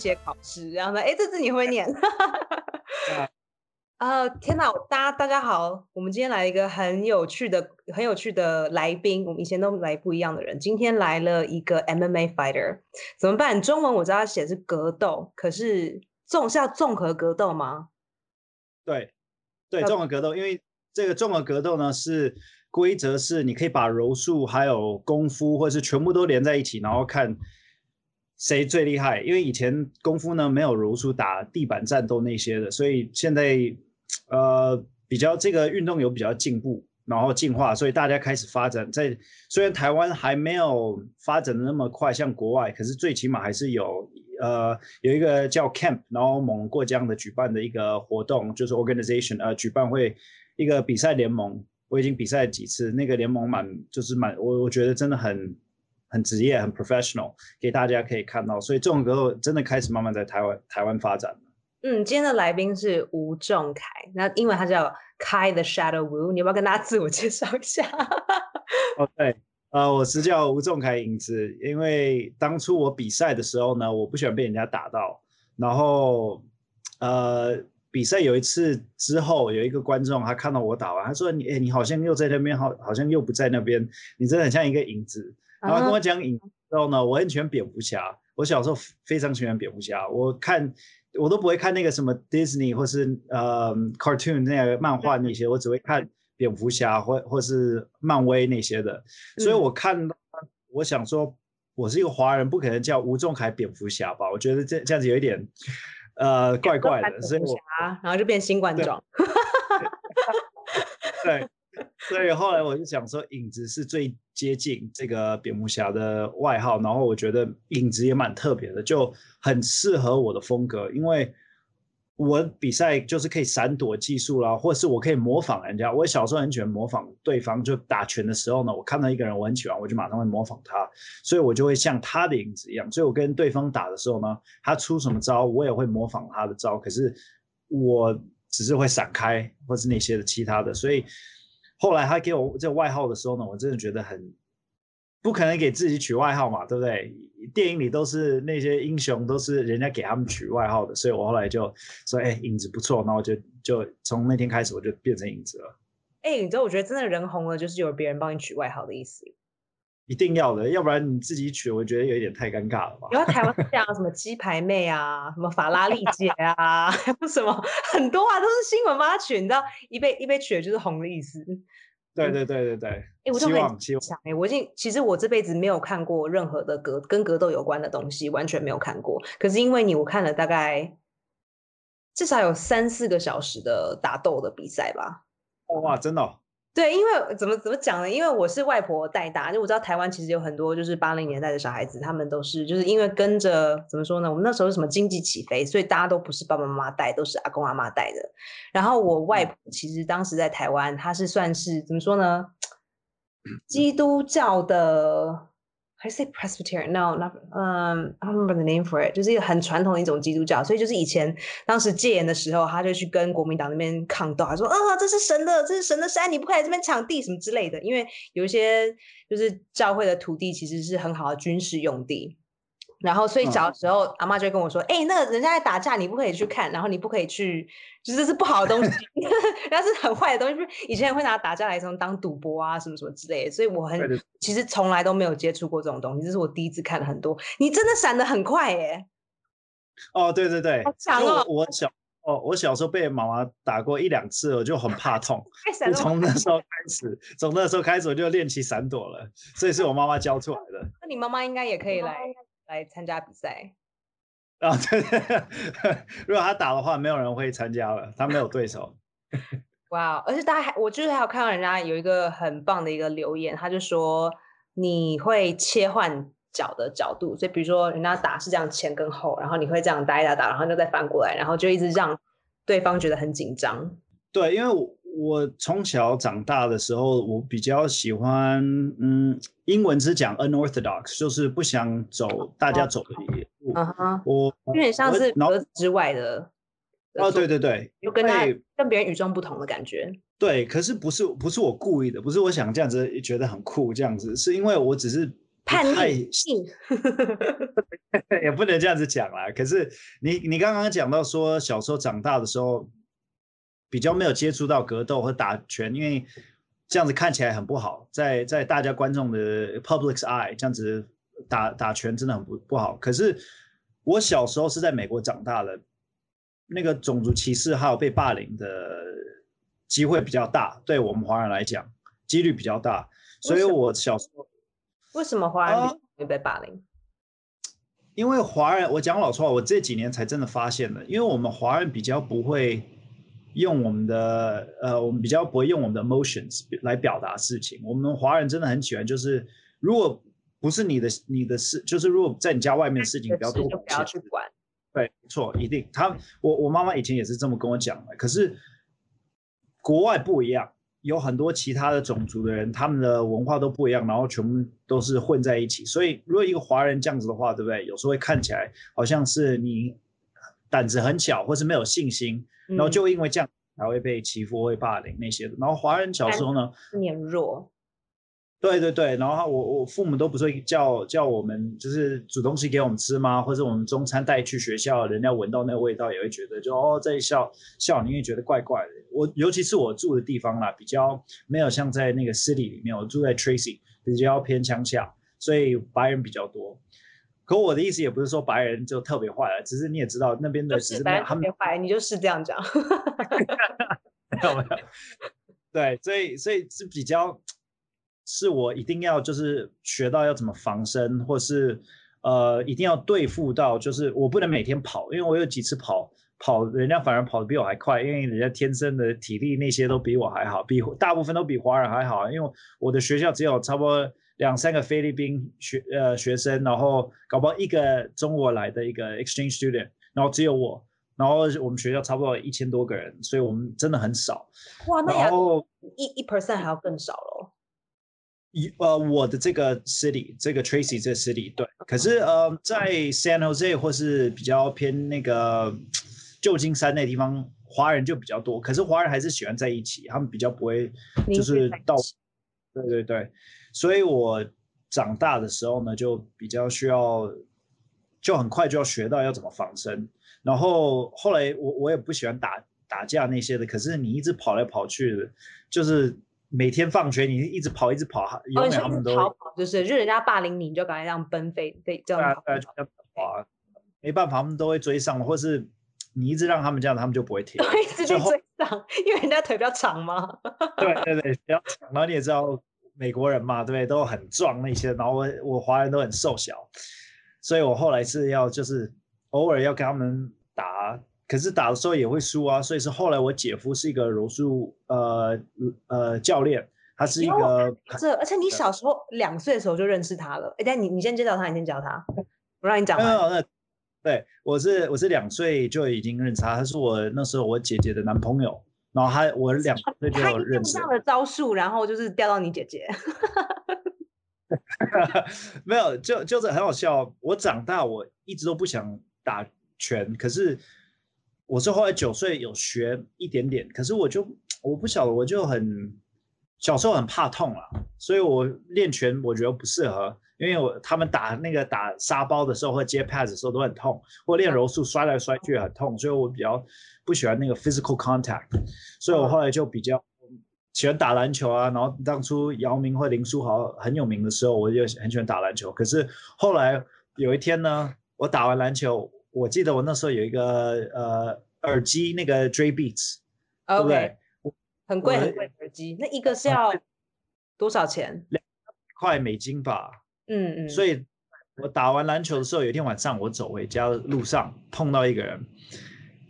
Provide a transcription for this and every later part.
期的考试，然后呢，哎，这字你会念？啊，天哪！大家大家好，我们今天来一个很有趣的、很有趣的来宾。我们以前都来不一样的人，今天来了一个 MMA fighter，怎么办？中文我知道写是格斗，可是综是要综合格斗吗？对，对，综合格斗，因为这个综合格斗呢是规则是你可以把柔术还有功夫，或者是全部都连在一起，然后看。谁最厉害？因为以前功夫呢没有柔术打地板战斗那些的，所以现在呃比较这个运动有比较进步，然后进化，所以大家开始发展。在虽然台湾还没有发展的那么快，像国外，可是最起码还是有呃有一个叫 Camp，然后蒙过江的举办的一个活动，就是 Organization 呃举办会一个比赛联盟，我已经比赛几次，那个联盟蛮就是蛮我我觉得真的很。很职业，很 professional，给大家可以看到，所以这种格斗真的开始慢慢在台湾台湾发展了。嗯，今天的来宾是吴仲凯，那英文他叫开 The Shadow Wu，你要不要跟大家自我介绍一下？哦，对，呃，我是叫吴仲凯影子，因为当初我比赛的时候呢，我不喜欢被人家打到，然后呃，比赛有一次之后，有一个观众他看到我打完，他说你，哎，你好像又在那边，好，好像又不在那边，你真的很像一个影子。然后跟我讲影之后呢，我很喜欢蝙蝠侠。我小时候非常喜欢蝙蝠侠，我看我都不会看那个什么 Disney 或是呃 cartoon 那个漫画那些，我只会看蝙蝠侠或或是漫威那些的。所以我看，我想说，我是一个华人，不可能叫吴仲凯蝙蝠侠吧？我觉得这这样子有一点呃怪怪的，所以我然后就变新冠状。对。所以后来我就想说，影子是最接近这个蝙蝠侠的外号，然后我觉得影子也蛮特别的，就很适合我的风格，因为我比赛就是可以闪躲技术啦，或是我可以模仿人家。我小时候很喜欢模仿对方，就打拳的时候呢，我看到一个人我很喜欢，我就马上会模仿他，所以我就会像他的影子一样。所以我跟对方打的时候呢，他出什么招，我也会模仿他的招，可是我只是会闪开，或是那些的其他的，所以。后来他给我这个外号的时候呢，我真的觉得很不可能给自己取外号嘛，对不对？电影里都是那些英雄都是人家给他们取外号的，所以我后来就说：“哎，影子不错。”然后我就就从那天开始我就变成影子了。哎，你知道，我觉得真的人红了，就是有别人帮你取外号的意思。一定要的，要不然你自己取，我觉得有一点太尴尬了吧。然后台湾这样什么鸡排妹啊，什么法拉利姐啊，什么很多啊，都是新闻帮他取，你知道，一被一被取的就是红的意思。对对对对对。哎，我就很想哎，我已经其实我这辈子没有看过任何的格跟格斗有关的东西，完全没有看过。可是因为你，我看了大概至少有三四个小时的打斗的比赛吧。哇，真的。对，因为怎么怎么讲呢？因为我是外婆带大，就我知道台湾其实有很多就是八零年代的小孩子，他们都是就是因为跟着怎么说呢？我们那时候什么经济起飞，所以大家都不是爸爸妈妈带，都是阿公阿妈带的。然后我外婆其实当时在台湾，她是算是怎么说呢？基督教的。还是 Presbyterian？No，not 嗯，I remember the name for it，就是一个很传统的一种基督教。所以就是以前当时戒严的时候，他就去跟国民党那边抗斗，他说：“啊，这是神的，这是神的山，你不可以在这边抢地什么之类的。”因为有一些就是教会的土地其实是很好的军事用地。然后，所以小时候，阿妈就会跟我说：“哎，那个人家在打架，你不可以去看，然后你不可以去，就是是不好的东西，那是很坏的东西。以前会拿打架来什么当赌博啊，什么什么之类的。所以我很其实从来都没有接触过这种东西，这是我第一次看了很多。你真的闪的很快耶！哦，对对对，好强哦！我小哦，我小时候被妈妈打过一两次，我就很怕痛。就从那时候开始，从那时候开始我就练起闪躲了，所以是我妈妈教出来的。那你妈妈应该也可以来。来参加比赛 啊！对，如果他打的话，没有人会参加了，他没有对手。哇！而且大家还，我就是还有看到人家有一个很棒的一个留言，他就说你会切换脚的角度，所以比如说人家打是这样前跟后，然后你会这样打一打打，然后就再翻过来，然后就一直让对方觉得很紧张。对，因为我。我从小长大的时候，我比较喜欢，嗯，英文是讲 unorthodox，就是不想走大家走的路。嗯哼，我有点像是格子之外的。哦，对对对，就跟他跟别人与众不同的感觉。对，可是不是不是我故意的，不是我想这样子觉得很酷这样子，是因为我只是叛逆性，也不能这样子讲啦。可是你你刚刚讲到说小时候长大的时候，比较没有接触到格斗和打拳，因为这样子看起来很不好，在在大家观众的 public's eye 这样子打打拳真的很不不好。可是我小时候是在美国长大的，那个种族歧视还有被霸凌的机会比较大，对我们华人来讲几率比较大，所以我小时候。为什么华人比啊较容易被霸凌？因为华人，我讲老实话，我这几年才真的发现的，因为我们华人比较不会用我们的呃，我们比较不会用我们的 emotions 来表达事情。我们华人真的很喜欢，就是如果不是你的你的事，就是如果在你家外面的事情，不要多就不要去。管。对，没错，一定。他我我妈妈以前也是这么跟我讲的。可是国外不一样，有很多其他的种族的人，他们的文化都不一样，然后全部都是混在一起。所以如果一个华人这样子的话，对不对？有时候会看起来好像是你胆子很小，或是没有信心，然后嗯就因为这样才会被欺负、会霸凌那些的。然后华人小时候呢，年弱，对对对，然后我我父母都不是会叫叫我们就是煮东西给我们吃吗？或者我们中餐带去学校，人家闻到那个味道也会觉得就哦在校校里面觉得怪怪的。我尤其是我住的地方啦，比较没有像在那个 city 里面，我住在 Tracy 比较偏乡下，所以白人比较多。可我的意思也不是说白人就特别坏了，只是你也知道那边的就只是反正是没有他们特别坏，你就是这样讲。没有没有，对，所以所以是比较，是我一定要就是学到要怎么防身，或是呃一定要对付到，就是我不能每天跑，因为我有几次跑跑，人家反而跑得比我还快，因为人家天生的体力那些都比我还好，比大部分都比华人还好，因为我的学校只有差不多两三个菲律宾学呃学生，然后搞不好一个中国来的一个 exchange student，然后只有我。然后我们学校差不多一千多个人，所以我们真的很少。哇，那然后一一 percent 还要更少喽。一呃，我的这个 city，这个 Tracy 这个 city，对。可是呃，在 San Jose 或是比较偏那个旧金山那地方，华人就比较多。可是华人还是喜欢在一起，他们比较不会就是到对对对。所以我长大的时候呢，就比较需要，就很快就要学到要怎么防身。然后后来我我也不喜欢打打架那些的，可是你一直跑来跑去的，就是每天放学你一直跑一直跑，哦，永你说一远他们都跑，就是就人家霸凌你，你就赶快这样奔飞飞这对啊样跑对啊，就这样跑啊，没办法，他们都会追上，或是你一直让他们这样，他们就不会 停。会一直被追上，因为人家腿比较长嘛。对对对，比较长。然后你也知道美国人嘛，对不对？都很壮那些，然后我我华人都很瘦小，所以我后来是要就是偶尔要跟他们打，可是打的时候也会输啊。所以是后来我姐夫是一个柔术呃呃教练，他是一个这，而且你小时候两岁的时候就认识他了。哎，但你你先介绍他，你先教他，我让你讲完。没有那对我是我是两岁就已经认识他，他是我那时候我姐姐的男朋友，然后他我两岁就。用上了招数，然后就是钓到你姐姐。没有，就就是很好笑。我长大，我一直都不想打拳，可是我是后来九岁有学一点点，可是我就我不晓得，我就很小时候很怕痛啊，所以我练拳我觉得不适合，因为我他们打那个打沙包的时候或接 pass 的时候都很痛，或练柔术摔来摔去也很痛，所以我比较不喜欢那个 physical contact，所以我后来就比较。喜欢打篮球啊，然后当初姚明或林书豪很有名的时候，我就很喜欢打篮球。可是后来有一天呢，我打完篮球，我记得我那时候有一个呃耳机，那个 Dray Beats，对不 OK，对？很贵很贵的耳机，那一个是要多少钱？两块美金吧。嗯嗯。所以我打完篮球的时候，有一天晚上我走回家的路上碰到一个人，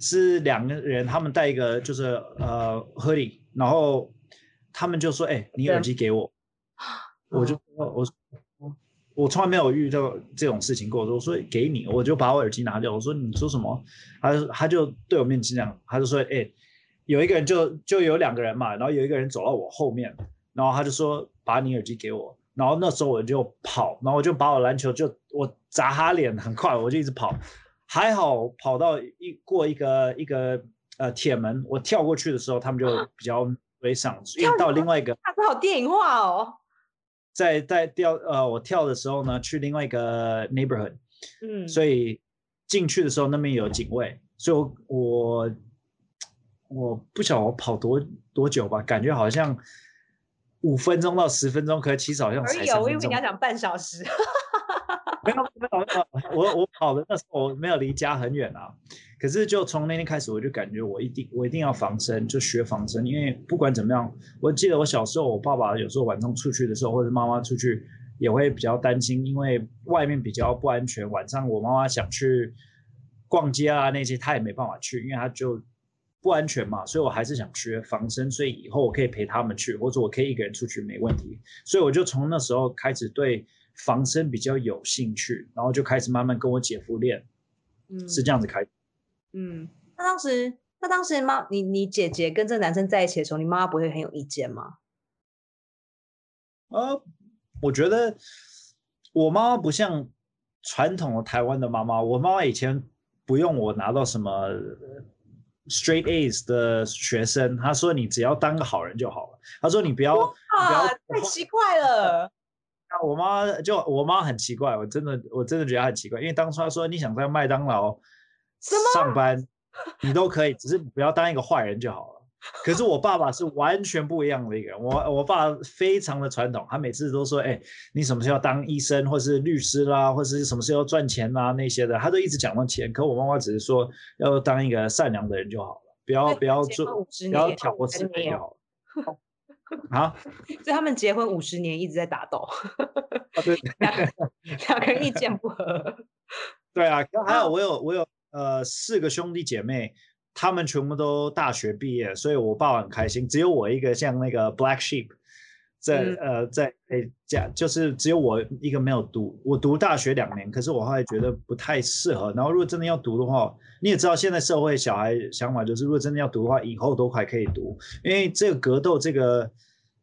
是两个人，他们带一个就是呃 hoodie，然后他们就说：“哎、你耳机给我。”我就说：“我我从来没有遇到这种事情过。”我说：“给你。”我就把我耳机拿掉。我说：“你说什么？”他就他就对我面前讲，他就说：“哎、有一个人就就有两个人嘛，然后有一个人走到我后面，然后他就说把你耳机给我。”然后那时候我就跑，然后我就把我篮球就我砸他脸，很快我就一直跑，还好跑到一过一个一个呃铁门，我跳过去的时候，他们就比较追上，因为到另外一个它是好电影化哦。在在跳呃我跳的时候呢，去另外一个 neighborhood，嗯，所以进去的时候那边有警卫，所以我我我不晓得我跑多多久吧，感觉好像五分钟到十分钟，可其实好像才而已哦，三分钟我以为你要。讲半小时。没有没有没有，我我跑的那时候我没有离家很远啊，可是就从那天开始，我就感觉我一定我一定要防身，就学防身，因为不管怎么样，我记得我小时候，我爸爸有时候晚上出去的时候，或者妈妈出去也会比较担心，因为外面比较不安全，晚上我妈妈想去逛街啊那些，她也没办法去，因为她就不安全嘛，所以我还是想学防身，所以以后我可以陪他们去，或者我可以一个人出去没问题，所以我就从那时候开始对。防身比较有兴趣，然后就开始慢慢跟我姐夫练，嗯，是这样子开。嗯，那当时，那当时妈，你你姐姐跟这个男生在一起的时候，你妈妈不会很有意见吗？呃，我觉得我妈妈不像传统的台湾的妈妈，我妈妈以前不用我拿到什么 straight A's 的学生，他说你只要当个好人就好了。他说你不要，你不要啊，太奇怪了。我妈就我妈很奇怪，我真的我真的觉得她很奇怪，因为当初她说你想在麦当劳上班，你都可以，只是不要当一个坏人就好了。可是我爸爸是完全不一样的一个人，我我爸非常的传统，他每次都说，哎，你什么时候要当医生，或是律师啦，或是什么时候要赚钱啦那些的，他都一直讲到钱。可我妈妈只是说要当一个善良的人就好了，不要不要做，不要挑拨是非就好了。啊！所以他们结婚五十年一直在打斗，对，两个人意见不合。对啊，还有我有我有呃四个兄弟姐妹，他们全部都大学毕业，所以我爸爸很开心。只有我一个像那个 black sheep，在、嗯呃在家，就是只有我一个没有读。我读大学两年，可是我后来觉得不太适合。然后如果真的要读的话，你也知道现在社会小孩想法就是，如果真的要读的话，以后都还可以读，因为这个格斗这个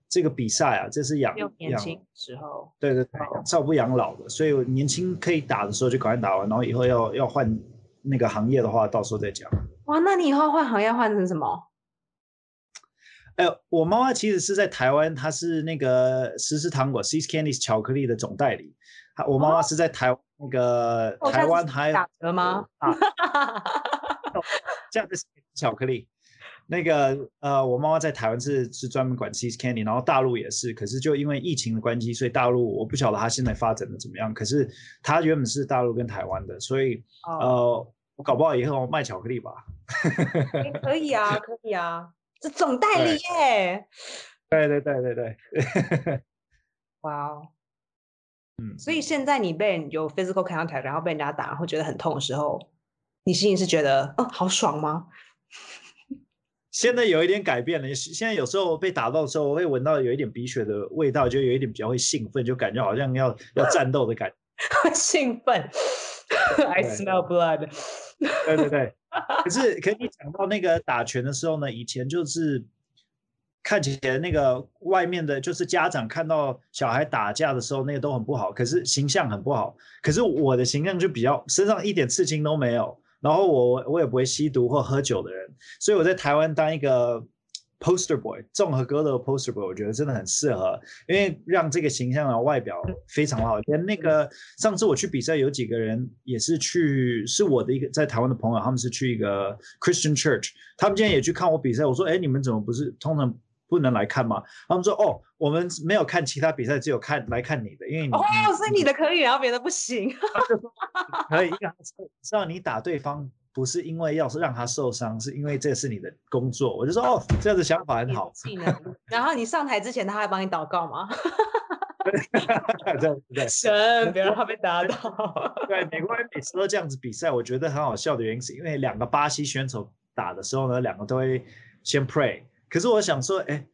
这个比赛啊，这是养养年轻时候，对对对，养少不养老的，所以我年轻可以打的时候就赶快打完，然后以后要要换那个行业的话，到时候再讲。哇，那你以后换行业换成什么？哎，我妈妈其实是在台湾，她是那个实时糖果 c e s Candies 巧克力的总代理。她我妈妈是在台那个台湾还打折吗？啊，这样的巧克力。那个呃，我妈妈在台湾是是专门管 c e s Candy，然后大陆也是，可是就因为疫情的关系，所以大陆我不晓得她现在发展的怎么样。可是她原本是大陆跟台湾的，所以、呃，我搞不好以后卖巧克力吧。欸、可以啊，可以啊，这总代理耶！对对对对对，哇哦，嗯，所以现在你被有 physical contact，然后被人家打，然后觉得很痛的时候，你心里是觉得哦好爽吗？现在有一点改变了，现在有时候被打到的时候，我会闻到有一点鼻血的味道，就有一点比较会兴奋，就感觉好像要要战斗的感觉，兴奋，I smell blood。对对对，可是可你讲到那个打拳的时候呢，以前就是看起来那个外面的，就是家长看到小孩打架的时候，那个都很不好，可是形象很不好。可是我的形象就比较身上一点刺青都没有。然后我我也不会吸毒或喝酒的人，所以我在台湾当一个 poster boy，综合格斗 poster boy，我觉得真的很适合，因为让这个形象的外表非常好。连那个上次我去比赛，有几个人也是去，是我的一个在台湾的朋友，他们是去一个 Christian church，他们今天也去看我比赛。我说，哎，你们怎么不是通常不能来看吗？他们说，哦，我们没有看其他比赛，只有看来看你的，因为你哦，所以你的可以，然后别的不行。可以，让你打对方不是因为要是让他受伤，是因为这是你的工作。我就说，哦，这样的想法很好。然后你上台之前，他还帮你祷告吗？对对 对，神，别让他被打倒。对，美国人每次都这样子比赛，我觉得很好笑的原因是因为两个巴西选手打的时候呢，两个都会先 pray。可是我想说，哎，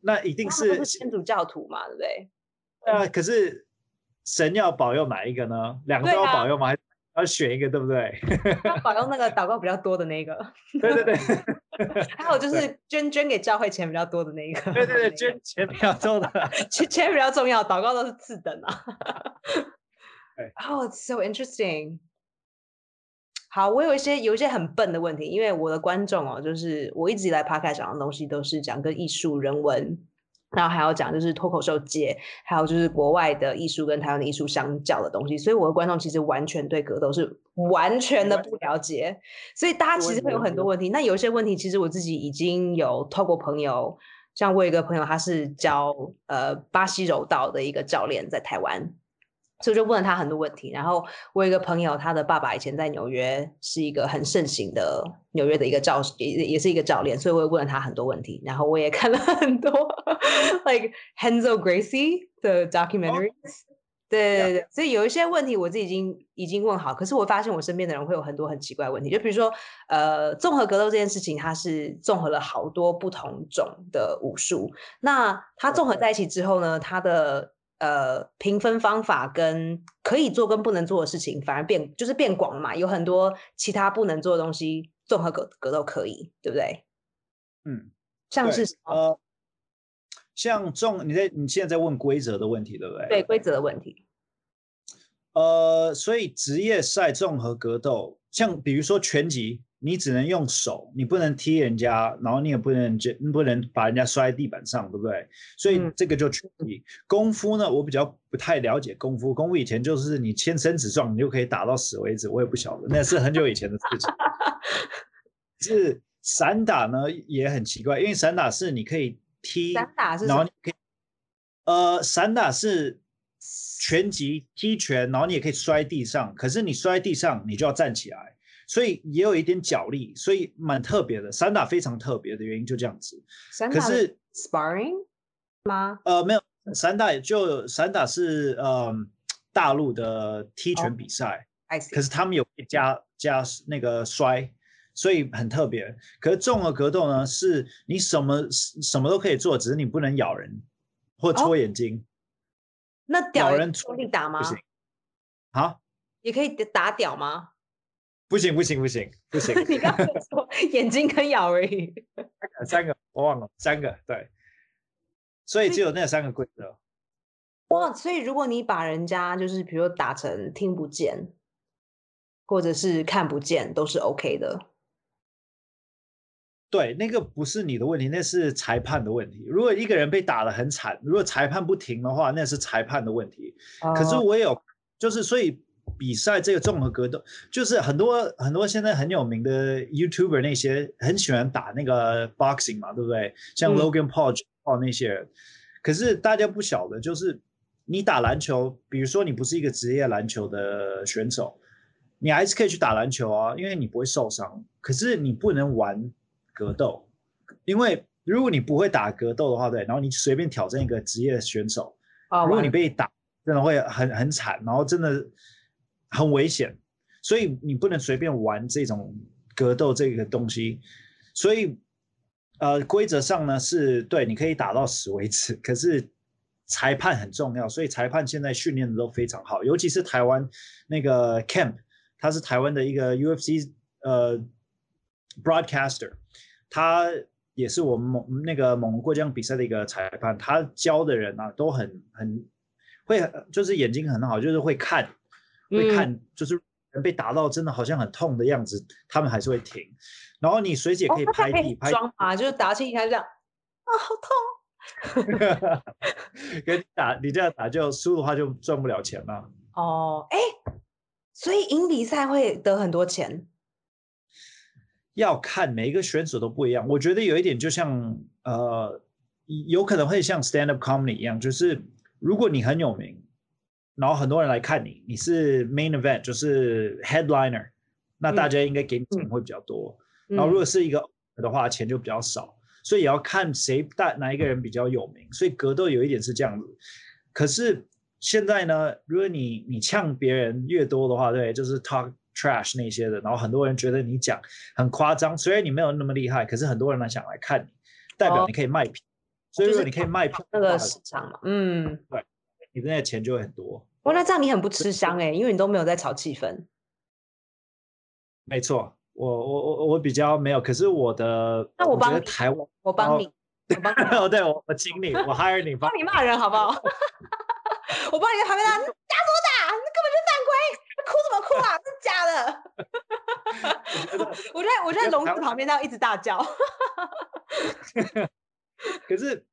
那一定是天主教徒嘛，对不对？啊，可是神要保佑哪一个呢？两个都要保佑吗？还要选一个，对不对？要保佑那个 祷告比较多的那个。对 对对。还有就是捐捐给教会钱比较多的那一个。对对对，捐钱比较多的，钱钱比较重要，祷告都是次等啊。对。哦，so interesting。好，我有一些有一些很笨的问题，因为我的观众哦，就是我一直以来 p 开讲的东西都是讲跟艺术、人文然后还要讲就是脱口秀界，还有就是国外的艺术跟台湾的艺术相较的东西，所以我的观众其实完全对格斗是完全的不了解，所以大家其实会有很多问题。那有一些问题，其实我自己已经有透过朋友，像我有一个朋友，他是教呃巴西柔道的一个教练，在台湾。所以就问了他很多问题，然后我有一个朋友，他的爸爸以前在纽约是一个很盛行的纽约的一个教也也是一个教练，所以我也问了他很多问题，然后我也看了很多 like Henzo Gracie 的 documentaries，对对对，所以有一些问题我自己已经已经问好，可是我发现我身边的人会有很多很奇怪的问题，就比如说呃综合格斗这件事情，它是综合了好多不同种的武术，那它综合在一起之后呢，它的呃，评分方法跟可以做跟不能做的事情，反而变就是变广嘛，有很多其他不能做的东西，综合格格斗可以，对不对？嗯，像是呃，像重你在你现在在问规则的问题，对不对？对规则的问题。呃，所以职业赛综合格斗，像比如说拳击。你只能用手，你不能踢人家，然后你也不能就不能把人家摔在地板上，对不对？所以这个就拳击。功夫呢，我比较不太了解功夫。功夫以前就是你签生死状，你就可以打到死为止。我也不晓得，那是很久以前的事情。是散打呢也很奇怪，因为散打是你可以踢，散打是，然后你可以，呃，散打是拳击踢拳，然后你也可以摔地上，可是你摔地上你就要站起来。所以也有一点脚力，所以蛮特别的。散打非常特别的原因就这样子。可是 sparring 吗？呃，没有，散打就散打是呃大陆的踢拳比赛。可是他们有加加那个摔，所以很特别。可是综合格斗呢，是你什么什么都可以做，只是你不能咬人或戳眼睛。那咬人戳力打吗？不行。好，也可以打屌吗？不行不行不行不行！你刚才说眼睛可以咬而已。三个我忘了，三个对，所以只有那三个规则。哇，所以如果你把人家就是比如打成听不见，或者是看不见，都是 OK 的。对，那个不是你的问题，那是裁判的问题。如果一个人被打的很惨，如果裁判不停的话，那是裁判的问题。可是我有，就是所以。比赛这个综合格斗，就是很多很多现在很有名的 YouTuber 那些很喜欢打那个 boxing 嘛，对不对？像 Logan Paul 那些人，可是大家不晓得，就是你打篮球，比如说你不是一个职业篮球的选手，你还是可以去打篮球啊，因为你不会受伤。可是你不能玩格斗，因为如果你不会打格斗的话，对，然后你随便挑战一个职业选手，如果你被打，真的会很很惨，然后真的。很危险，所以你不能随便玩这种格斗这个东西。所以，呃，规则上呢是对，你可以打到死为止。可是裁判很重要，所以裁判现在训练的都非常好，尤其是台湾那个 Camp，他是台湾的一个 UFC 呃 broadcaster，他也是我们蒙那个蒙过江比赛的一个裁判，他教的人啊都很很会，就是眼睛很好，就是会看。会看，就是人被打到真的好像很痛的样子，他们还是会停。然后你随姐可以拍地拍啊，就是打起你看这样啊，好痛。给你打，你这样打就输的话就赚不了钱了。哦，哎，所以赢比赛会得很多钱？要看每一个选手都不一样。我觉得有一点就像呃，有可能会像 stand up comedy 一样，就是如果你很有名。然后很多人来看你，你是 main event，就是 headliner，那大家应该给你钱会比较多。然后如果是一个的话，钱就比较少，所以也要看谁大哪一个人比较有名。所以格斗有一点是这样子。可是现在呢，如果你你呛别人越多的话，对，就是 talk trash 那些的，然后很多人觉得你讲很夸张，虽然你没有那么厉害，可是很多人来想来看你，代表你可以卖票。所以如果你可以卖票，那个市场嘛，嗯，对。你那钱就会很多。哦，那这样你很不吃香哎，因为你都没有在炒气氛。没错，我我我我比较没有，可是我的，那我帮你台湾，我帮你，我帮你，哦，对我我请你，我 hire 你，帮你骂人好不好？我帮你在旁边打，打什么打？那根本就犯规，哭什么哭啊？是假的。我在我在笼子旁边，他一直大叫。可是。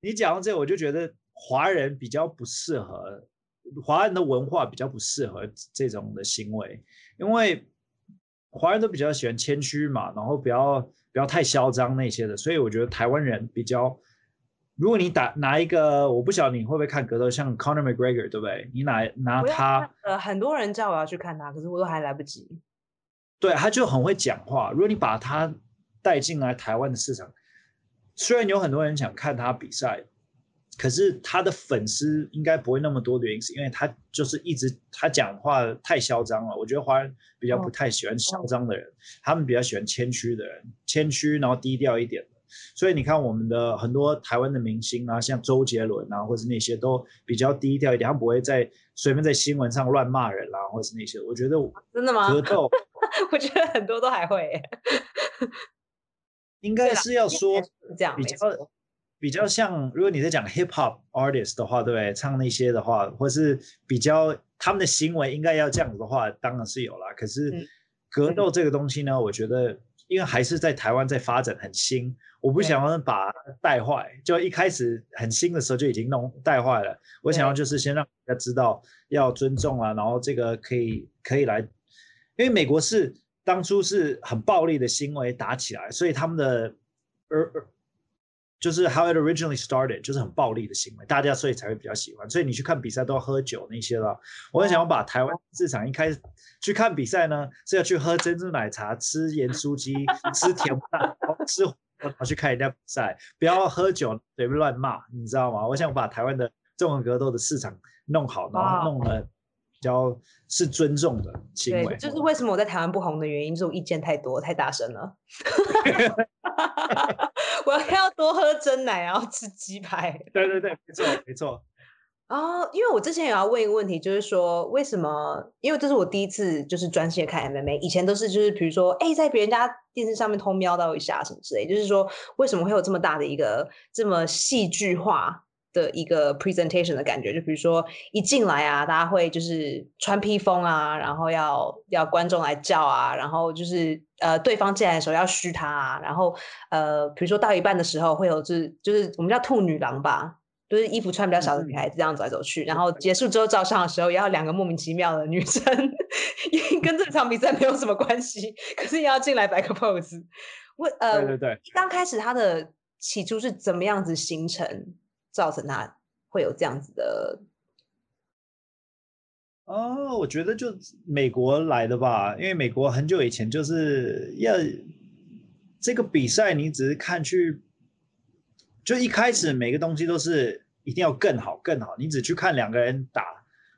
你讲到这，我就觉得华人比较不适合，华人的文化比较不适合这种的行为，因为华人都比较喜欢谦虚嘛，然后不要不要太嚣张那些的，所以我觉得台湾人比较，如果你打拿一个，我不晓得你会不会看格斗，像 Conor McGregor 对不对？你拿拿他，呃，很多人叫我要去看他，可是我都还来不及。对，他就很会讲话。如果你把他带进来台湾的市场，虽然有很多人想看他比赛，可是他的粉丝应该不会那么多的原因，是因为他就是一直他讲话太嚣张了。我觉得华人比较不太喜欢嚣张的人，他们比较喜欢谦虚的人，谦虚然后低调一点的。所以你看我们的很多台湾的明星啊，像周杰伦啊，或是那些都比较低调一点，他不会在随便在新闻上乱骂人啦，或是那些。我觉得真的吗？格斗，我觉得很多都还会。应该是要说这样比较比较像，如果你在讲 hip hop artist 的话，对不对？唱那些的话，或是比较他们的行为应该要这样子的话，当然是有啦。可是格斗这个东西呢，我觉得因为还是在台湾在发展很新，我不想要把带坏，就一开始很新的时候就已经弄带坏了。我想要就是先让大家知道要尊重啊，然后这个可以可以来，因为美国是。当初是很暴力的行为打起来，所以他们的而就是 how it originally started 就是很暴力的行为，大家所以才会比较喜欢。所以你去看比赛都要喝酒那些了。我很想要把台湾市场一开始去看比赛呢，是要去喝珍珠奶茶、吃盐酥鸡、吃甜蛋、吃然后去看人家比赛，不要喝酒随便乱骂，你知道吗？我想把台湾的综合格斗的市场弄好，然后弄了。较是尊重的行为，就是为什么我在台湾不红的原因，就是我意见太多，太大声了。多喝真奶，然后吃鸡排。对对对，没错没错。哦，因为我之前也要问一个问题，就是说为什么？因为这是我第一次就是专心的看 MMA，以前都是就是比如说，哎，在别人家电视上面偷瞄到一下什么之类，就是说为什么会有这么大的一个这么戏剧化？的一个 presentation 的感觉，就比如说一进来啊，大家会就是穿披风啊，然后要要观众来叫啊，然后就是呃对方进来的时候要嘘他啊，然后呃比如说到一半的时候会有就是就是我们叫兔女郎吧，就是衣服穿比较少的女孩子这样走来走去，然后结束之后照相的时候也要两个莫名其妙的女生，跟这场比赛没有什么关系，可是也要进来摆个 pose。我呃对对对，刚开始他的起初是怎么样子形成？造成他会有这样子的哦，我觉得就美国来的吧，因为美国很久以前就是要这个比赛，你只是看去，就一开始每个东西都是一定要更好更好，你只去看两个人打，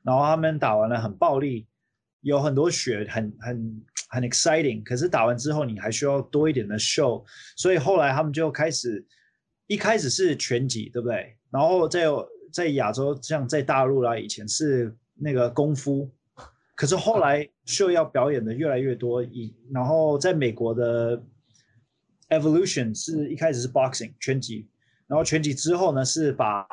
然后他们打完了很暴力，有很多血，很很很 exciting，可是打完之后你还需要多一点的 show，所以后来他们就开始一开始是拳击，对不对？然后在在亚洲，像在大陆啦，以前是那个功夫，可是后来秀要表演的越来越多。以然后在美国的 evolution 是一开始是 boxing 拳击，然后拳击之后呢是把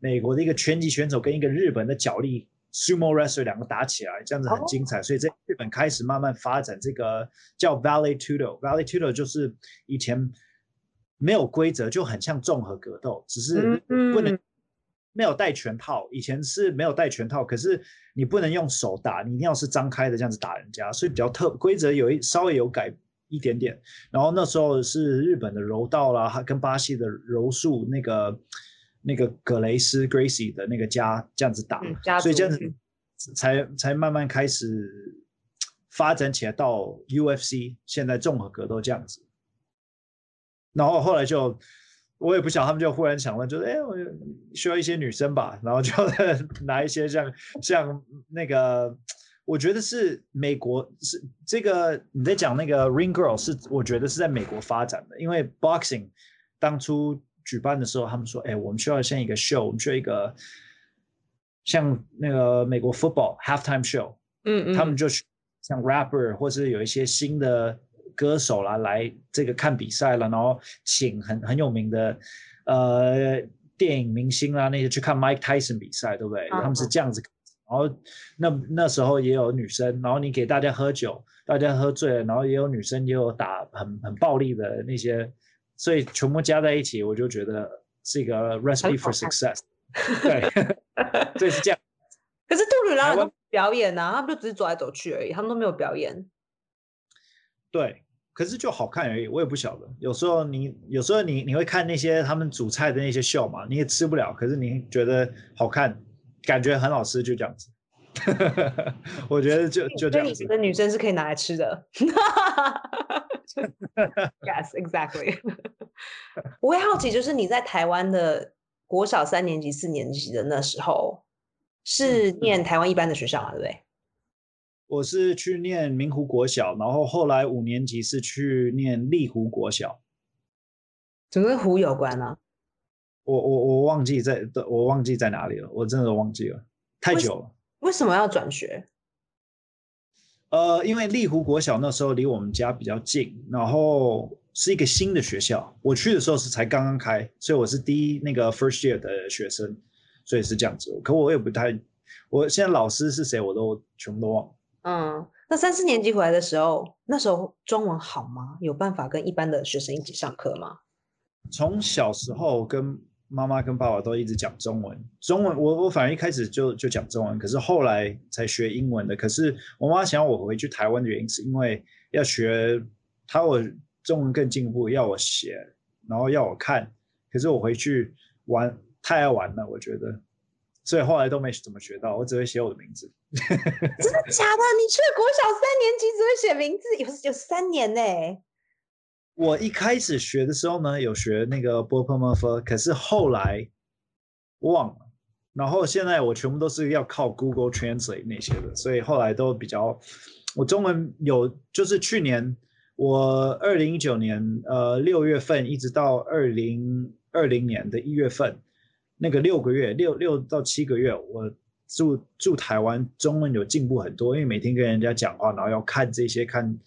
美国的一个拳击选手跟一个日本的脚力 sumo wrestler 两个打起来，这样子很精彩。所以在日本开始慢慢发展这个叫 valley tudo valley tudo 就是以前。没有规则就很像综合格斗，只是不能没有带拳套。以前是没有带拳套，可是你不能用手打，你一定要是张开的这样子打人家，所以比较特规则有一稍微有改一点点。然后那时候是日本的柔道啦，还跟巴西的柔术那个那个格雷斯 Gracie 的那个家这样子打，所以这样子才才慢慢开始发展起来到 UFC 现在综合格斗这样子。然后后来就，我也不想，他们就忽然想问，就是哎，我需要一些女生吧，然后就 拿一些像像那个，我觉得是美国是这个你在讲那个 Ring Girl 是我觉得是在美国发展的，因为 Boxing 当初举办的时候，他们说，哎，我们需要像一个 show，我们需要一个像那个美国 Football Halftime Show，嗯嗯，他们就像 Rapper 或是有一些新的。歌手啦，来这个看比赛了，然后请很很有名的呃电影明星啦那些去看 Mike Tyson 比赛，对不对？他们是这样子。然后那那时候也有女生，然后你给大家喝酒，大家喝醉了，然后也有女生也有打很很暴力的那些，所以全部加在一起，我就觉得是一个 recipe for success。对，对是这样。可是杜鲁拉都表演呐，他们就只是走来走去而已，他们都没有表演。对，可是就好看而已。我也不晓得，有时候你有时候你你会看那些他们煮菜的那些秀嘛，你也吃不了，可是你觉得好看，感觉很好吃，就这样子。我觉得就就这样子。的女生是可以拿来吃的。Yes, exactly。我会好奇，就是你在台湾的国小三年级、四年级的那时候，是念台湾一般的学校啊？对不对？我是去念明湖国小，然后后来五年级是去念丽湖国小。怎么跟湖有关呢？我我我忘记在，我忘记在哪里了，我真的忘记了，太久了。为什么要转学？呃，因为丽湖国小那时候离我们家比较近，然后是一个新的学校。我去的时候是才刚刚开，所以我是第一那个 first year 的学生，所以是这样子。可我也不太，我现在老师是谁我都全部都忘了。嗯，那三四年级回来的时候，那时候中文好吗？有办法跟一般的学生一起上课吗？从小时候跟。妈妈跟爸爸都一直讲中文，中文我我反而一开始就就讲中文，可是后来才学英文的。可是我妈想要我回去台湾的原因，是因为要学，她我中文更进步，要我写，然后要我看。可是我回去玩太爱玩了，我觉得，所以后来都没怎么学到，我只会写我的名字。真的假的？你去国小三年级只会写名字，有有三年呢？我一开始学的时候呢，有学那个 b o p m f 可是后来忘了。然后现在我全部都是要靠 Google Translate 那些的，所以后来都比较。我中文有，就是去年我二零一九年呃六月份一直到二零二零年的一月份，那个六个月六六到七个月，我住住台湾，中文有进步很多，因为每天跟人家讲话，然后要看这些看。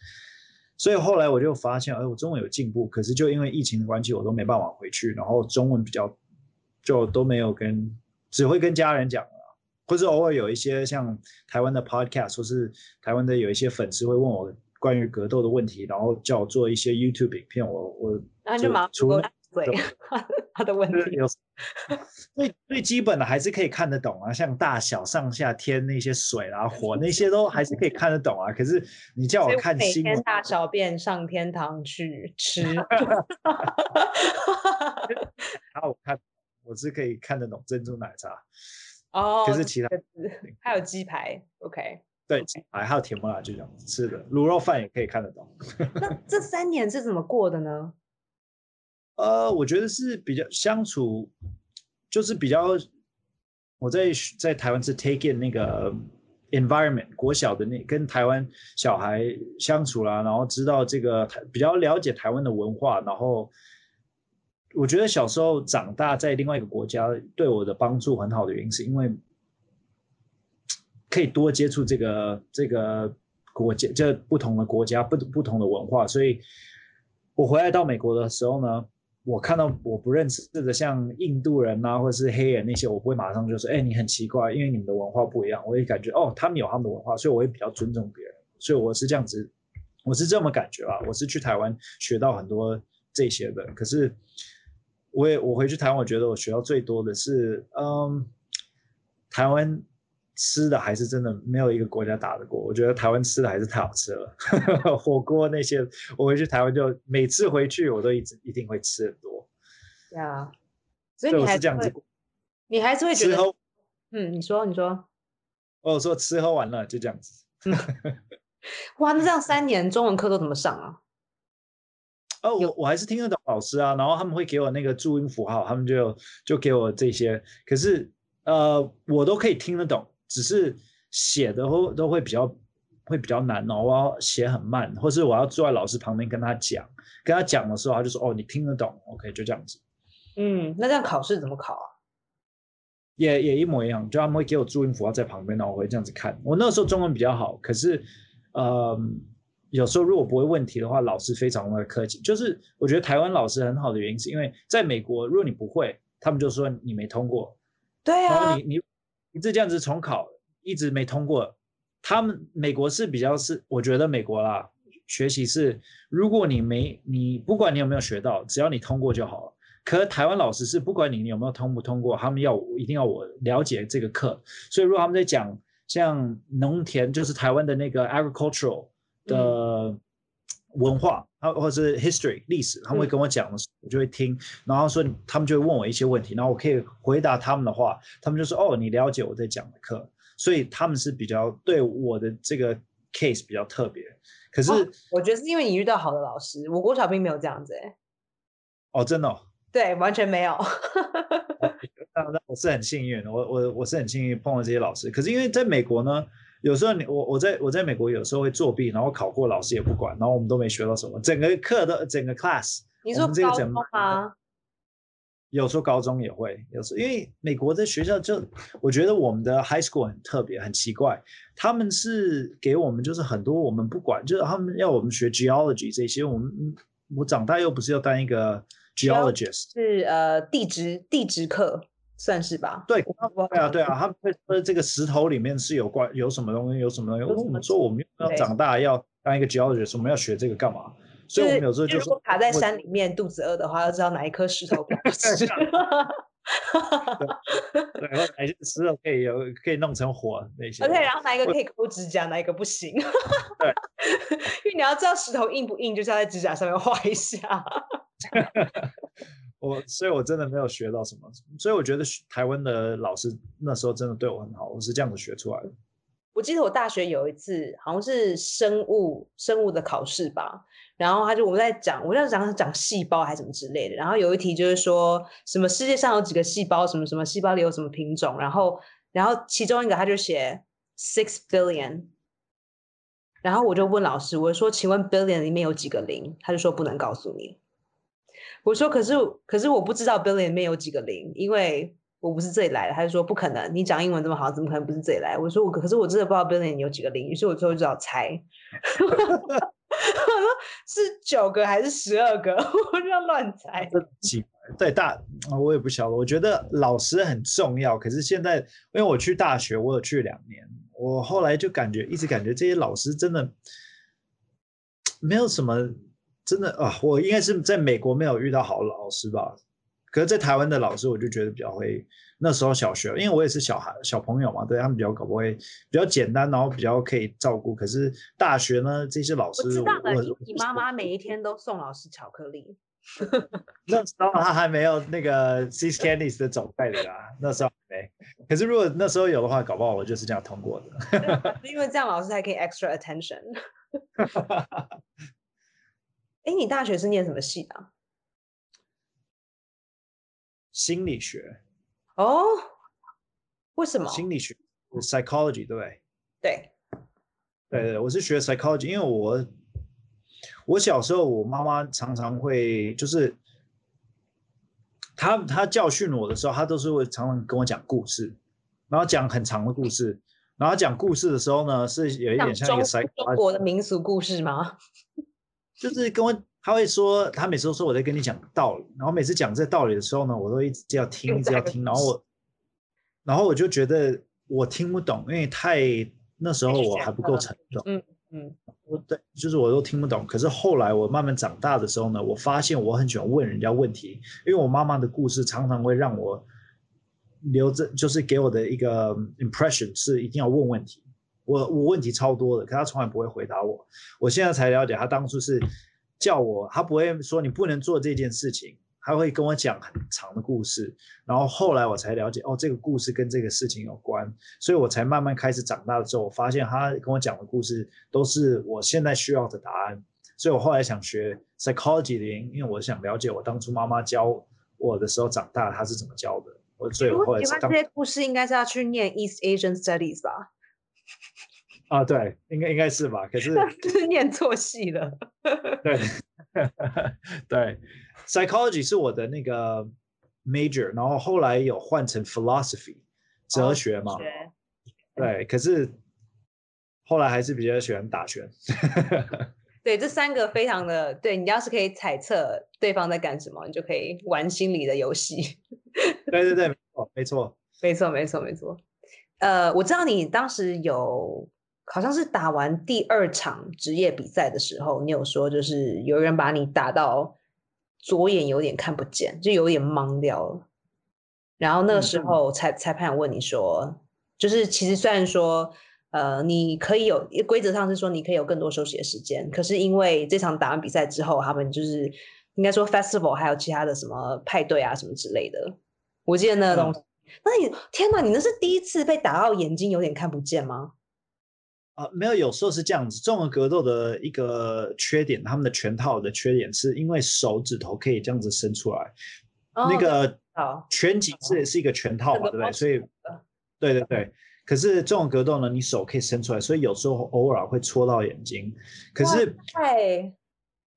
所以后来我就发现，哎，我中文有进步，可是就因为疫情的关系，我都没办法回去，然后中文比较就都没有跟，只会跟家人讲了，或是偶尔有一些像台湾的 podcast，或是台湾的有一些粉丝会问我关于格斗的问题，然后叫我做一些 YouTube 影片，我我那就忙除了。对 他的问题有 最最基本的还是可以看得懂啊，像大小、上下天那些水啊、火那些都还是可以看得懂啊。可是你叫我看新闻，大小便上天堂去吃，然后，我看我是可以看得懂珍珠奶茶哦。可是其他还有鸡排，OK，对，鸡排还有甜不辣这种吃的，卤肉饭也可以看得懂。那这三年是怎么过的呢？呃，我觉得是比较相处，就是比较我在在台湾是 take in 那个 environment 国小的那跟台湾小孩相处啦，然后知道这个比较了解台湾的文化，然后我觉得小时候长大在另外一个国家对我的帮助很好的原因，是因为可以多接触这个这个国家，这不同的国家不不同的文化，所以我回来到美国的时候呢。我看到我不认识的像印度人呐，或者是黑人那些，我不会马上就说，哎，你很奇怪，因为你们的文化不一样。我也感觉，哦，他们有他们的文化，所以我会比较尊重别人。所以我是这样子，我是这么感觉啊。我是去台湾学到很多这些的，可是我也我回去台湾，我觉得我学到最多的是，嗯，台湾。吃的还是真的没有一个国家打得过，我觉得台湾吃的还是太好吃了，火锅那些，我回去台湾就每次回去我都一直一定会吃很多。对啊，所以你还是这样子，你还是会觉得，嗯，你说你说，我说吃喝玩乐就这样子。哇，那这样三年中文课都怎么上啊？哦，我我还是听得懂老师啊，然后他们会给我那个注音符号，他们就就给我这些，可是呃，我都可以听得懂。只是写的都都会比较会比较难哦，我要写很慢，或是我要坐在老师旁边跟他讲，跟他讲的时候，他就说：“哦，你听得懂？OK，就这样子。”嗯，那这样考试怎么考啊？也也一模一样，就他们会给我注音符号在旁边，然后我会这样子看。我那时候中文比较好，可是呃，有时候如果不会问题的话，老师非常的客气。就是我觉得台湾老师很好的原因，是因为在美国，如果你不会，他们就说你没通过。对啊。然后你你。一直这样子重考，一直没通过。他们美国是比较是，我觉得美国啦，学习是，如果你没你不管你有没有学到，只要你通过就好了。可台湾老师是不管你你有没有通不通过，他们要一定要我了解这个课。所以如果他们在讲像农田，就是台湾的那个 agricultural 的文化，啊，或者是 history 历史，他们会跟我讲的时候，我就会听。然后说他们就会问我一些问题，然后我可以回答他们的话，他们就说哦，你了解我在讲的课。所以他们是比较对我的这个 case 比较特别。可是我觉得是因为你遇到好的老师，我国小并没有这样子哎。哦，真的。对，完全没有。那那我是很幸运，我我我是很幸运碰到这些老师。可是因为在美国呢，有时候你我我在我在美国有时候会作弊，然后考过老师也不管，然后我们都没学到什么。整个课的整个 class，你说高中吗？有时候高中也会，有时候因为美国的学校就我觉得我们的 high school 很特别，很奇怪，他们是给我们就是很多我们不管，就是他们要我们学 geology 这些，我们我长大又不是要当一个。Geologist 是呃地质地质课算是吧？对，对啊，对啊，他们会说这个石头里面是有关有什么东西，有什么东西。我们说我们要长大要当一个 Geologist，我们要学这个干嘛？所以我们有时候就说卡在山里面肚子饿的话，要知道哪一颗石头吃。对，然后哪些石头可以有可以弄成火那些。OK，然后哪一个可以抠指甲，哪一个不行？对，因为你要知道石头硬不硬，就是要在指甲上面画一下。我所以，我真的没有学到什么，所以我觉得台湾的老师那时候真的对我很好，我是这样子学出来的。我记得我大学有一次好像是生物生物的考试吧，然后他就我们在讲，我在讲讲细胞还是什么之类的，然后有一题就是说什么世界上有几个细胞，什么什么细胞里有什么品种，然后然后其中一个他就写 six billion，然后我就问老师，我说请问 billion 里面有几个零？他就说不能告诉你。我说可是可是我不知道 billion 里面有几个零，因为我不是这里来的。他就说不可能，你讲英文这么好，怎么可能不是这里来？我说我可是我真的不知道 billion 有几个零，于是我最后只好猜。我 说是九个还是十二个？我就要乱猜。几对大我也不晓得。我觉得老师很重要，可是现在因为我去大学，我有去两年，我后来就感觉一直感觉这些老师真的没有什么。真的啊，我应该是在美国没有遇到好老师吧？可是，在台湾的老师，我就觉得比较会。那时候小学，因为我也是小孩、小朋友嘛，对他们比较搞不会，比较简单，然后比较可以照顾。可是大学呢，这些老师，我知道的，你妈妈每一天都送老师巧克力。那时候他还没有那个 Sis Candies 的种类的啊，那时候没。可是如果那时候有的话，搞不好我就是这样通过的。因为这样老师才可以 extra attention。哎，你大学是念什么系的？心理学。哦，为什么？心理学，psychology，对不对？对。对对，我是学 psychology，因为我我小时候我妈妈常常会就是她她教训我的时候，她都是会常常跟我讲故事，然后讲很长的故事，然后讲故事的时候呢，是有一点像一个中国的民俗故事吗？就是跟我，他会说，他每次都说我在跟你讲道理，然后每次讲这道理的时候呢，我都一直要听，一直要听，然后我，然后我就觉得我听不懂，因为太那时候我还不够成熟，嗯嗯，我对，就是我都听不懂。可是后来我慢慢长大的时候呢，我发现我很喜欢问人家问题，因为我妈妈的故事常常会让我留着，就是给我的一个 impression 是一定要问问题。我我问题超多的，可他从来不会回答我。我现在才了解，他当初是叫我，他不会说你不能做这件事情，他会跟我讲很长的故事。然后后来我才了解，哦，这个故事跟这个事情有关，所以我才慢慢开始长大了之后，我发现他跟我讲的故事都是我现在需要的答案。所以我后来想学 psychology 的原因，因为我想了解我当初妈妈教我的时候长大他是怎么教的。我所以我后来喜欢这些故事，应该是要去念 East Asian Studies 吧。啊，对，应该应该是吧？可是 是念错戏了。对对，psychology 是我的那个 major，然后后来有换成 philosophy 哲学嘛。对，可是后来还是比较喜欢打拳。对，这三个非常的对，你要是可以猜测对方在干什么，你就可以玩心理的游戏。对对对，没错没错没错没错没错。呃，我知道你当时有好像是打完第二场职业比赛的时候，你有说就是有人把你打到左眼有点看不见，就有点懵掉了。然后那个时候裁裁判问你说，就是其实虽然说，呃，你可以有规则上是说你可以有更多休息的时间，可是因为这场打完比赛之后，他们就是应该说 festival 还有其他的什么派对啊什么之类的，我记得那个东西。那你天哪，你那是第一次被打到眼睛有点看不见吗？啊，没有，有时候是这样子。综合格斗的一个缺点，他们的拳套的缺点是因为手指头可以这样子伸出来，那个。拳击这也是一个拳套嘛，对不对？所以，对对对。可是这种格斗呢，你手可以伸出来，所以有时候偶尔会戳到眼睛。可是，对，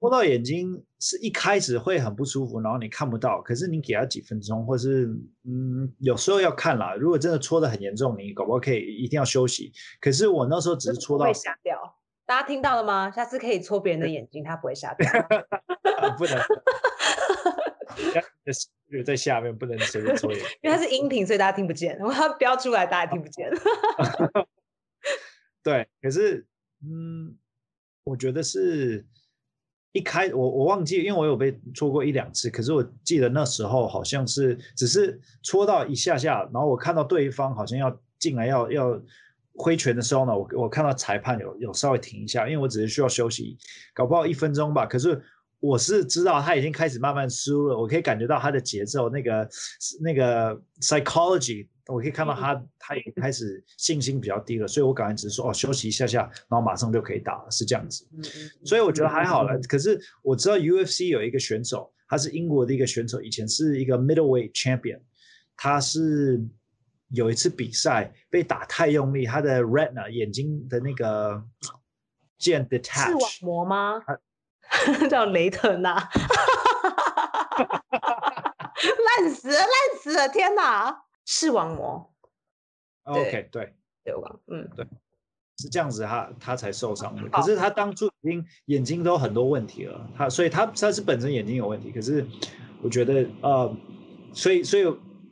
戳到眼睛是一开始会很不舒服，然后你看不到。可是你给他几分钟，或是嗯，有时候要看啦。如果真的戳的很严重，你搞不好可以一定要休息。可是我那时候只是戳到，会瞎掉。大家听到了吗？下次可以戳别人的眼睛，他不会瞎掉。不能。在下面不能随便抽烟，因为它是音频，所以大家听不见。然后它标出来，大家听不见。对，可是，嗯，我觉得是一开我我忘记，因为我有被戳过一两次。可是我记得那时候好像是只是戳到一下下，然后我看到对方好像要进来要要挥拳的时候呢，我我看到裁判有有稍微停一下，因为我只是需要休息，搞不好一分钟吧。可是。我是知道他已经开始慢慢输了，我可以感觉到他的节奏，那个那个 psychology，我可以看到他他已经开始信心比较低了，所以我感觉只是说哦休息一下下，然后马上就可以打了，是这样子。所以我觉得还好了。可是我知道 UFC 有一个选手，他是英国的一个选手，以前是一个 middleweight champion，他是有一次比赛被打太用力，他的 retina 眼睛的那个 剑 detach 视网膜吗？叫雷特纳，烂死了，烂死了！天哪，视网膜。OK，对，对吧？嗯，对，是这样子，他他才受伤的。可是他当初已经眼睛都很多问题了，他所以他他是本身眼睛有问题。可是我觉得呃，所以所以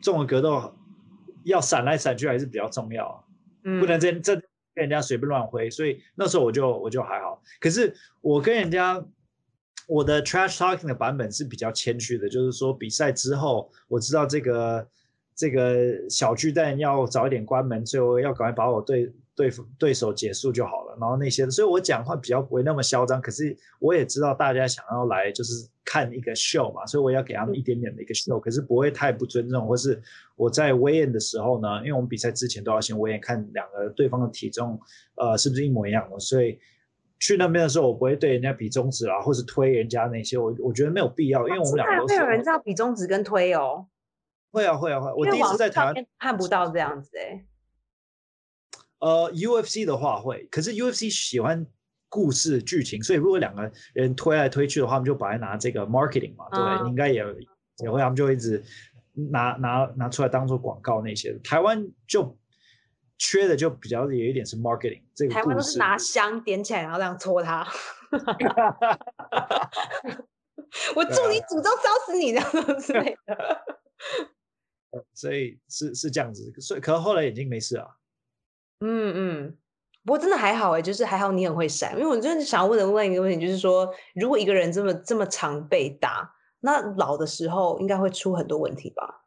这种格斗要闪来闪去还是比较重要，嗯不能这这跟人家随便乱挥。所以那时候我就我就还好。可是我跟人家。我的 trash talking 的版本是比较谦虚的，就是说比赛之后，我知道这个这个小巨蛋要早一点关门，所以我要赶快把我对对对手结束就好了。然后那些，所以我讲话比较不会那么嚣张。可是我也知道大家想要来就是看一个 show 嘛，所以我要给他们一点点的一个 show，，可是不会太不尊重。或是我在 weigh in 的时候呢，因为我们比赛之前都要先 weigh in 看两个对方的体重，呃，是不是一模一样的，所以。去那边的时候，我不会对人家比中指啊，或是推人家那些，我我觉得没有必要，因为我们两个都是。会有人这样比中指跟推哦？会啊会啊会！我第一次在台湾看不到这样子哎。呃，UFC 的话会，可是 UFC 喜欢故事剧情，所以如果两个人推来推去的话，他们就把它拿这个 marketing 嘛，对不对？应该也也会，他们就一直拿拿拿出来当做广告那些。台湾就。缺的就比较有一点是 marketing 这个台湾都是拿香点起来，然后这样搓它。我祝你祖宗烧死你这样之类的。所以是是这样子，所以可后来眼睛没事啊。嗯嗯，不过真的还好哎，就是还好你很会闪，因为我真的想要问的问一个问题，就是说如果一个人这么这么常被打，那老的时候应该会出很多问题吧？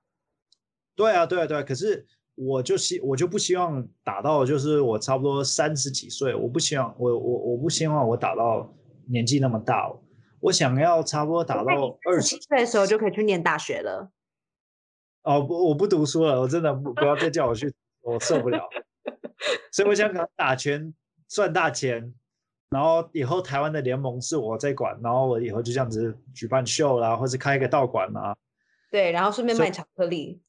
对啊，对啊，对啊，可是。我就希我就不希望打到就是我差不多三十几岁，我不希望我我我不希望我打到年纪那么大，我想要差不多打到二十岁的时候就可以去念大学了。哦不，我不读书了，我真的不不要再叫我去，我受不了。所以我想打拳赚大钱，然后以后台湾的联盟是我在管，然后我以后就这样子举办秀啦，或是开一个道馆啦。对，然后顺便卖巧克力。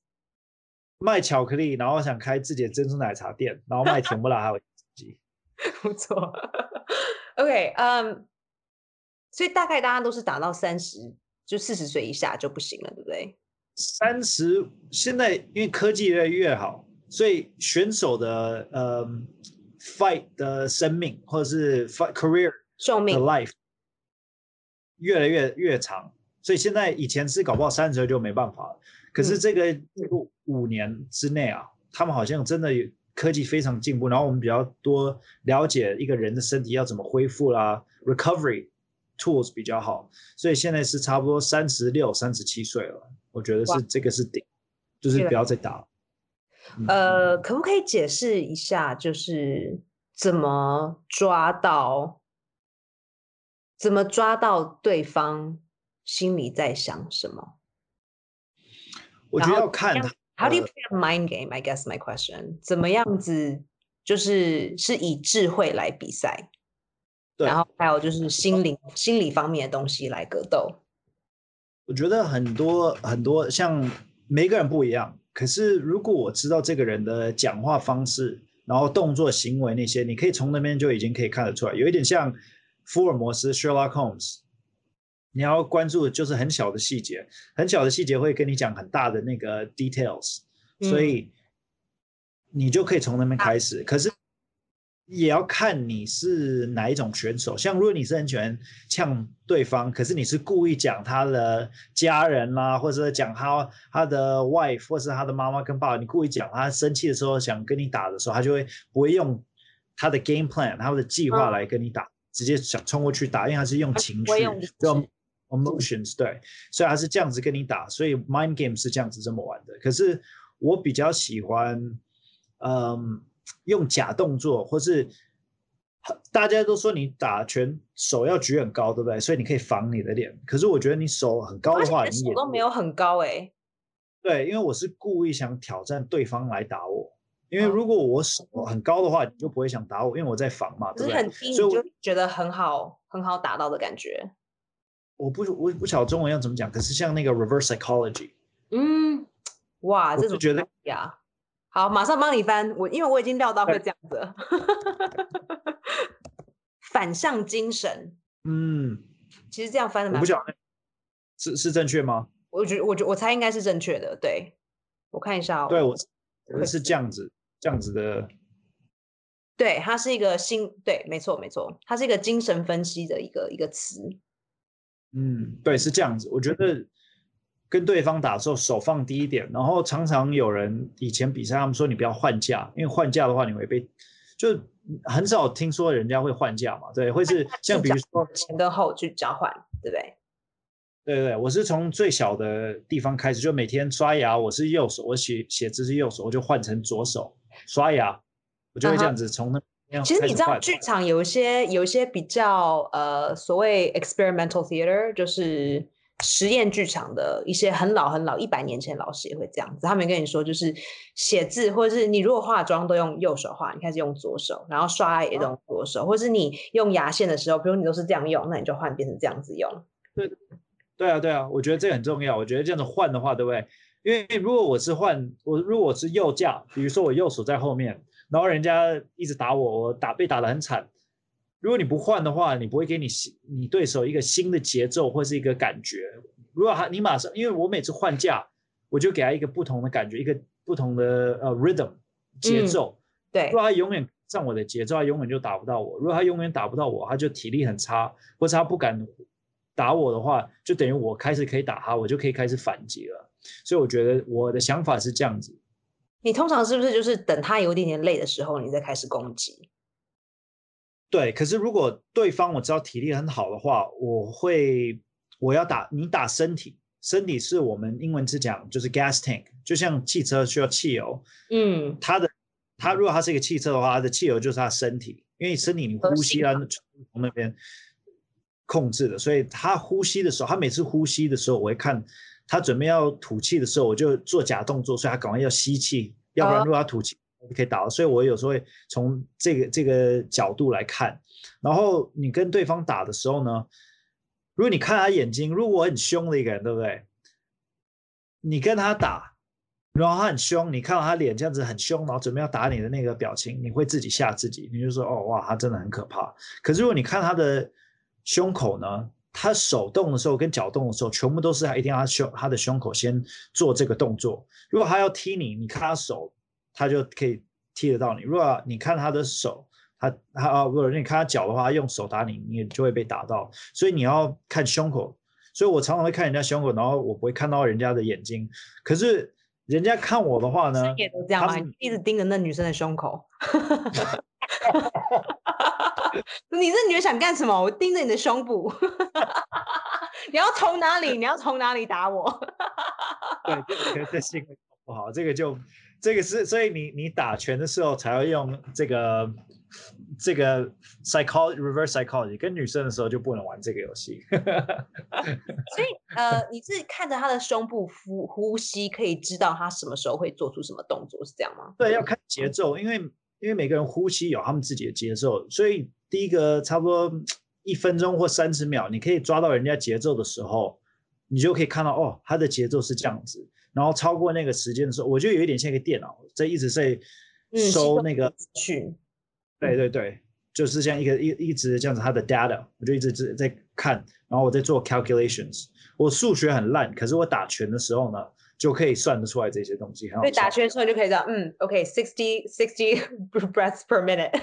卖巧克力，然后想开自己的珍珠奶茶店，然后卖甜不辣还有鸡，不错。OK，嗯，所以大概大家都是打到三十，就四十岁以下就不行了，对不对？三十现在因为科技越来越好，所以选手的呃 fight 的生命或者是 fight career 寿命 life 越来越越长，所以现在以前是搞不好三十岁就没办法了。可是这个五年之内啊，他们好像真的科技非常进步，然后我们比较多了解一个人的身体要怎么恢复啦，recovery tools 比较好，所以现在是差不多三十六、三十七岁了，我觉得是这个是顶，就是不要再打。呃，可不可以解释一下，就是怎么抓到，怎么抓到对方心里在想什么？我觉得要看。How do you play a mind game? I guess my question. 怎么样子就是是以智慧来比赛，然后还有就是心灵心理方面的东西来格斗。我觉得很多很多像每个人不一样，可是如果我知道这个人的讲话方式，然后动作行为那些，你可以从那边就已经可以看得出来，有一点像福尔摩斯 Sherlock Holmes。你要关注的就是很小的细节，很小的细节会跟你讲很大的那个 details，所以你就可以从那边开始。可是也要看你是哪一种选手。像如果你是很喜欢呛对方，可是你是故意讲他的家人啦，或者讲他他的 wife 或是他的妈妈跟爸爸，你故意讲他生气的时候想跟你打的时候，他就会不会用他的 game plan 他的计划来跟你打，直接想冲过去打，因为他是用情绪。Emotions 对，所以他是这样子跟你打，所以 mind game 是这样子这么玩的。可是我比较喜欢，嗯，用假动作，或是大家都说你打拳手要举很高，对不对？所以你可以防你的脸。可是我觉得你手很高的话，你手都没有很高哎。对，因为我是故意想挑战对方来打我。因为如果我手很高的话，你就不会想打我，因为我在防嘛，对不对？所以我就觉得很好，很好打到的感觉。我不我不晓得中文要怎么讲，可是像那个 reverse psychology，嗯，哇，这种觉得呀，好，马上帮你翻。我因为我已经料到会这样子，反向精神，嗯，其实这样翻的蛮，我不晓得是是正确吗？我觉我觉我猜应该是正确的，对我看一下，哦，对我我是这样子这样子的，对，它是一个心，对，没错没错，它是一个精神分析的一个一个词。嗯，对，是这样子。我觉得跟对方打的时候手放低一点，然后常常有人以前比赛他们说你不要换架，因为换架的话你会被，就很少听说人家会换架嘛。对，会是像比如说前跟后去交换，对不对？对对对，我是从最小的地方开始，就每天刷牙，我是右手，我写写字是右手，我就换成左手刷牙，我就会这样子从那。其实你知道，剧场有一些有一些比较呃所谓 experimental theater，就是实验剧场的一些很老很老一百年前老师也会这样子。他们跟你说，就是写字或者是你如果化妆都用右手画，你开始用左手，然后刷牙也用左手，或是你用牙线的时候，比如你都是这样用，那你就换变成这样子用。对，对啊，对啊，我觉得这很重要。我觉得这样子换的话，对不对？因为如果我是换我如果我是右架，比如说我右手在后面。然后人家一直打我，我打被打得很惨。如果你不换的话，你不会给你你对手一个新的节奏或是一个感觉。如果他你马上，因为我每次换架，我就给他一个不同的感觉，一个不同的呃 rhythm 节奏。对，如果他永远上我的节奏，他永远就打不到我。如果他永远打不到我，他就体力很差，或者他不敢打我的话，就等于我开始可以打他，我就可以开始反击了。所以我觉得我的想法是这样子。你通常是不是就是等他有一点点累的时候，你再开始攻击？对，可是如果对方我知道体力很好的话，我会我要打你打身体，身体是我们英文是讲就是 gas tank，就像汽车需要汽油，嗯，它的它如果它是一个汽车的话，它的汽油就是它身体，因为身体你呼吸啊从那边控制的，所以他呼吸的时候，他每次呼吸的时候，我会看。他准备要吐气的时候，我就做假动作，所以他赶快要吸气，要不然如果他吐气，可以打到。所以我有时候会从这个这个角度来看。然后你跟对方打的时候呢，如果你看他眼睛，如果很凶的一个人，对不对？你跟他打，然后他很凶，你看到他脸这样子很凶，然后准备要打你的那个表情，你会自己吓自己，你就说哦哇，他真的很可怕。可是如果你看他的胸口呢？他手动的时候跟脚动的时候，全部都是他一定要胸他的胸口先做这个动作。如果他要踢你，你看他手，他就可以踢得到你。如果你看他的手，他他啊，如果你看他脚的话，用手打你，你也就会被打到。所以你要看胸口。所以我常常会看人家胸口，然后我不会看到人家的眼睛。可是人家看我的话呢，也都这样吗？一直盯着那女生的胸口。你这女人想干什么？我盯着你的胸部，你要从哪里？你要从哪里打我？对，这个这性格不好，这个就这个是，所以你你打拳的时候才要用这个这个 psychology reverse psychology，跟女生的时候就不能玩这个游戏。所以呃，你是看着她的胸部呼呼吸，可以知道她什么时候会做出什么动作，是这样吗？对，要看节奏，因为因为每个人呼吸有他们自己的节奏，所以第一个差不多一分钟或三十秒，你可以抓到人家节奏的时候，你就可以看到哦，他的节奏是这样子。然后超过那个时间的时候，我就有一点像一个电脑在一直在收那个去。对对对，就是像一个一一直这样子，他的 data，我就一直在在看，然后我在做 calculations。我数学很烂，可是我打拳的时候呢，就可以算得出来这些东西。对，打拳的时候就可以知道，嗯，OK，sixty sixty breaths per minute。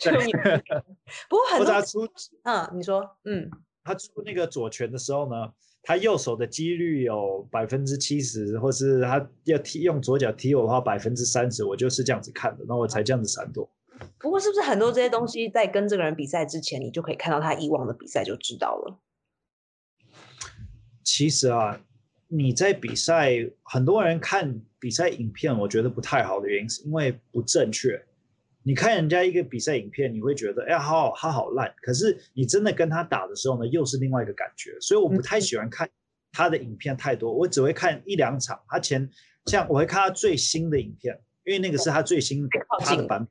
不过很多出，嗯，你说，嗯，他出那个左拳的时候呢？他右手的几率有百分之七十，或是他要踢用左脚踢我的话百分之三十，我就是这样子看的，那我才这样子闪躲。不过是不是很多这些东西在跟这个人比赛之前，你就可以看到他以往的比赛就知道了？其实啊，你在比赛，很多人看比赛影片，我觉得不太好的原因是因为不正确。你看人家一个比赛影片，你会觉得，哎呀，好，他好烂。可是你真的跟他打的时候呢，又是另外一个感觉。所以我不太喜欢看他的影片太多，我只会看一两场。他前像我会看他最新的影片，因为那个是他最新他的版本。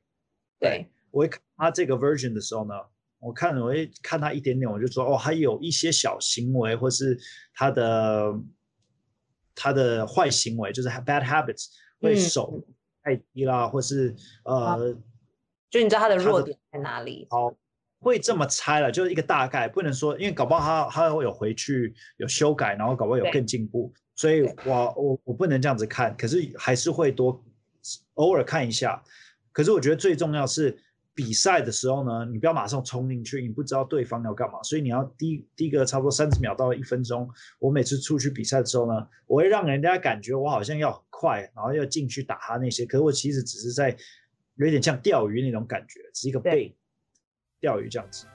对，我会看他这个 version 的时候呢，我看我会看他一点点，我就说，哦，还有一些小行为，或是他的他的坏行为，就是 bad habits，会手太低啦，或是呃。就你知道他的弱点在哪里？好，会这么猜了，就是一个大概，不能说，因为搞不好他他会有回去有修改，然后搞不好有更进步，所以我我我不能这样子看，可是还是会多偶尔看一下。可是我觉得最重要是比赛的时候呢，你不要马上冲进去，你不知道对方要干嘛，所以你要第第一个差不多三十秒到一分钟。我每次出去比赛的时候呢，我会让人家感觉我好像要很快，然后要进去打他那些，可是我其实只是在。有点像钓鱼那种感觉，是一个背钓鱼这样子。